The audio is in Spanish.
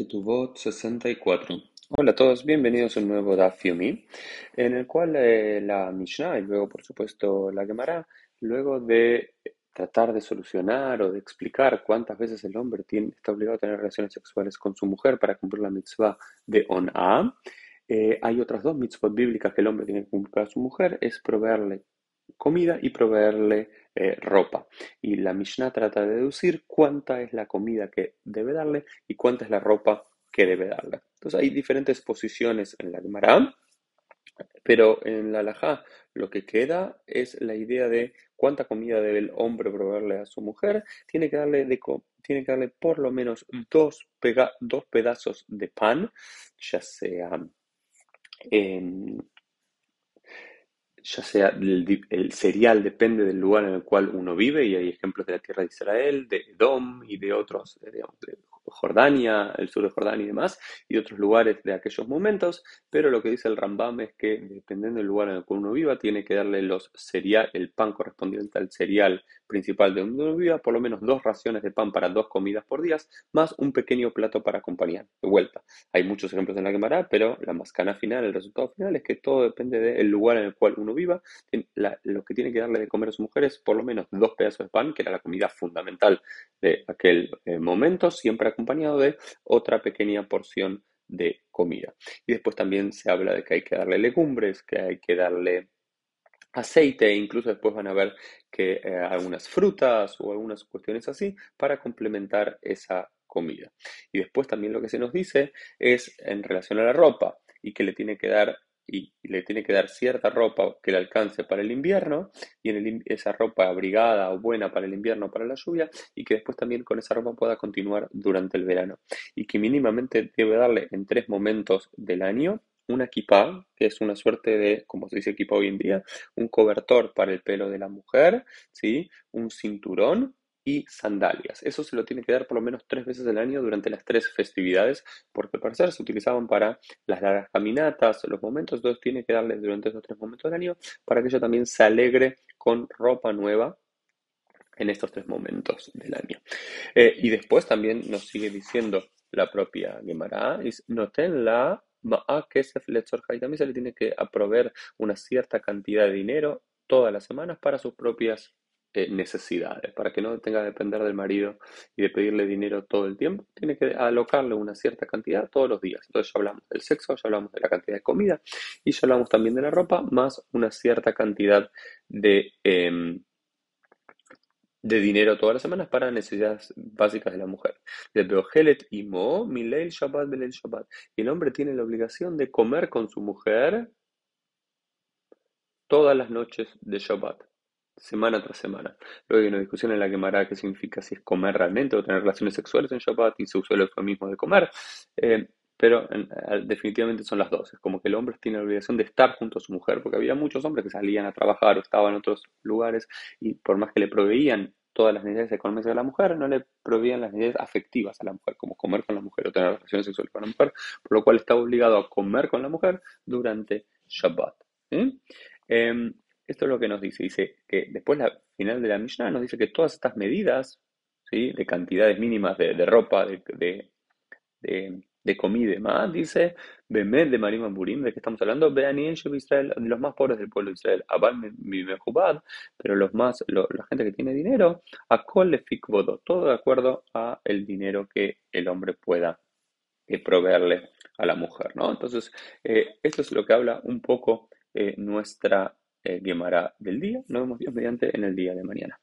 Ketubot 64. Hola a todos, bienvenidos a un nuevo Daf Yomi, en el cual eh, la Mishnah y luego, por supuesto, la Gemara, luego de tratar de solucionar o de explicar cuántas veces el hombre tiene, está obligado a tener relaciones sexuales con su mujer para cumplir la mitzvah de On-A, eh, hay otras dos mitzvot bíblicas que el hombre tiene que cumplir a su mujer, es proveerle comida y proveerle eh, ropa. Y la Mishnah trata de deducir cuánta es la comida que debe darle y cuánta es la ropa que debe darle. Entonces hay diferentes posiciones en la Gemara, pero en la Alajá lo que queda es la idea de cuánta comida debe el hombre proveerle a su mujer. Tiene que darle, tiene que darle por lo menos dos, dos pedazos de pan, ya sea ya sea el, cereal depende del lugar en el cual uno vive, y hay ejemplos de la tierra de Israel, de Edom y de otros, digamos, de Jordania, el sur de Jordania y demás, y otros lugares de aquellos momentos, pero lo que dice el Rambam es que dependiendo del lugar en el cual uno viva, tiene que darle los cereal, el pan correspondiente al cereal principal de donde uno viva, por lo menos dos raciones de pan para dos comidas por día, más un pequeño plato para acompañar. De vuelta, hay muchos ejemplos en la Gemara, pero la mascana final, el resultado final es que todo depende del lugar en el cual uno viva. lo que tiene que darle de comer a su mujer es por lo menos dos pedazos de pan, que era la comida fundamental de aquel eh, momento, siempre acompañado de otra pequeña porción de comida. Y después también se habla de que hay que darle legumbres, que hay que darle aceite, e incluso después van a ver que eh, algunas frutas o algunas cuestiones así para complementar esa comida. Y después también lo que se nos dice es en relación a la ropa y que le tiene que dar y le tiene que dar cierta ropa que le alcance para el invierno y en esa ropa abrigada o buena para el invierno para la lluvia y que después también con esa ropa pueda continuar durante el verano y que mínimamente debe darle en tres momentos del año una equipa, que es una suerte de, como se dice equipa hoy en día, un cobertor para el pelo de la mujer, ¿sí? un cinturón sandalias. Eso se lo tiene que dar por lo menos tres veces al año durante las tres festividades, porque al parecer se utilizaban para las largas caminatas, los momentos, entonces tiene que darle durante esos tres momentos del año para que ella también se alegre con ropa nueva en estos tres momentos del año. Eh, y después también nos sigue diciendo la propia Gemara, noten la que y también se le tiene que aprover una cierta cantidad de dinero todas las semanas para sus propias eh, necesidades, para que no tenga que depender del marido y de pedirle dinero todo el tiempo, tiene que alocarle una cierta cantidad todos los días. Entonces ya hablamos del sexo, ya hablamos de la cantidad de comida y ya hablamos también de la ropa, más una cierta cantidad de, em, de dinero todas las semanas para necesidades básicas de la mujer. Y Mo, Shabbat, Shabbat. Y el hombre tiene la obligación de comer con su mujer todas las noches de Shabbat semana tras semana. Luego hay una discusión en la que Mara qué significa si es comer realmente o tener relaciones sexuales en Shabbat y se usó el eufemismo de comer, eh, pero definitivamente son las dos. Es como que el hombre tiene la obligación de estar junto a su mujer, porque había muchos hombres que salían a trabajar o estaban en otros lugares y por más que le proveían todas las necesidades económicas a la mujer, no le proveían las necesidades afectivas a la mujer, como comer con la mujer o tener relaciones sexuales con la mujer, por lo cual estaba obligado a comer con la mujer durante Shabbat. Em, esto es lo que nos dice. Dice que después, la final de la Mishnah, nos dice que todas estas medidas ¿sí? de cantidades mínimas de, ropa, de, de, comida y demás, dice, Bemed de Marim Burim, ¿de qué estamos hablando? Beanien Israel, los más pobres del pueblo de Israel, Abal Mehubad, pero los más, la gente que tiene dinero, a Kol todo de acuerdo a el dinero que el hombre pueda eh, proveerle a la mujer, ¿no? Entonces, eh, esto es lo que habla un poco eh, nuestra eh, del día. Nos vemos Dios mediante en el día de mañana.